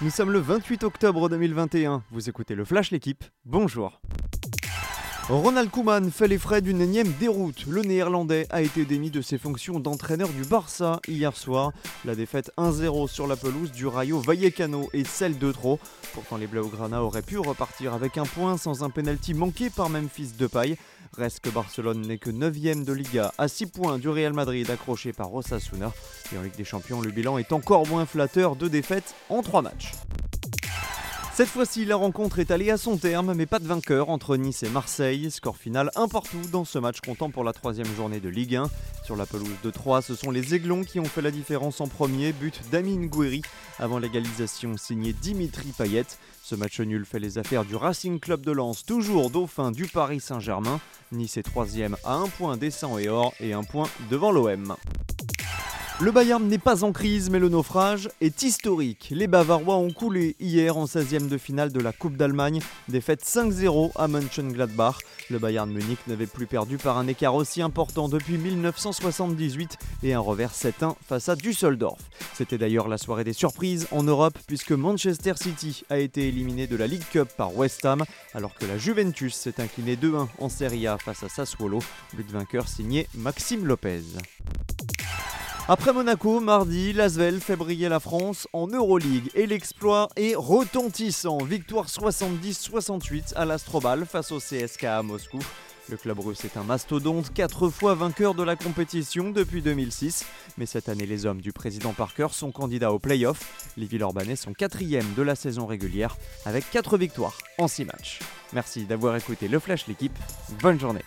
Nous sommes le 28 octobre 2021. Vous écoutez le Flash L'équipe. Bonjour. Ronald Koeman fait les frais d'une énième déroute. Le néerlandais a été démis de ses fonctions d'entraîneur du Barça hier soir. La défaite 1-0 sur la pelouse du Rayo Vallecano est celle de trop. Pourtant, les Blaugrana auraient pu repartir avec un point sans un penalty manqué par Memphis Depay. Reste que Barcelone n'est que 9ème de Liga, à 6 points du Real Madrid accroché par Osasuna. Et en Ligue des Champions, le bilan est encore moins flatteur, de défaites en 3 matchs. Cette fois-ci, la rencontre est allée à son terme, mais pas de vainqueur entre Nice et Marseille. Score final un partout dans ce match comptant pour la troisième journée de Ligue 1. Sur la pelouse de 3, ce sont les Aiglons qui ont fait la différence en premier, but d'Amine Gouiri avant l'égalisation signée Dimitri Payet. Ce match nul fait les affaires du Racing Club de Lens, toujours dauphin du Paris Saint-Germain. Nice est troisième à un point des et or et un point devant l'OM. Le Bayern n'est pas en crise, mais le naufrage est historique. Les Bavarois ont coulé hier en 16e de finale de la Coupe d'Allemagne, défaite 5-0 à Mönchengladbach. Le Bayern Munich n'avait plus perdu par un écart aussi important depuis 1978 et un revers 7-1 face à Düsseldorf. C'était d'ailleurs la soirée des surprises en Europe puisque Manchester City a été éliminé de la League Cup par West Ham alors que la Juventus s'est inclinée 2-1 en Serie A face à Sassuolo, but vainqueur signé Maxime Lopez. Après Monaco, mardi, Lasvel fait briller la France en Euroleague et l'exploit est retentissant. Victoire 70-68 à l'Astrobal face au CSK à Moscou. Le club russe est un mastodonte, quatre fois vainqueur de la compétition depuis 2006. Mais cette année, les hommes du président Parker sont candidats au play-off. Les Villeurbanais sont quatrièmes de la saison régulière avec quatre victoires en six matchs. Merci d'avoir écouté le Flash l'équipe. Bonne journée.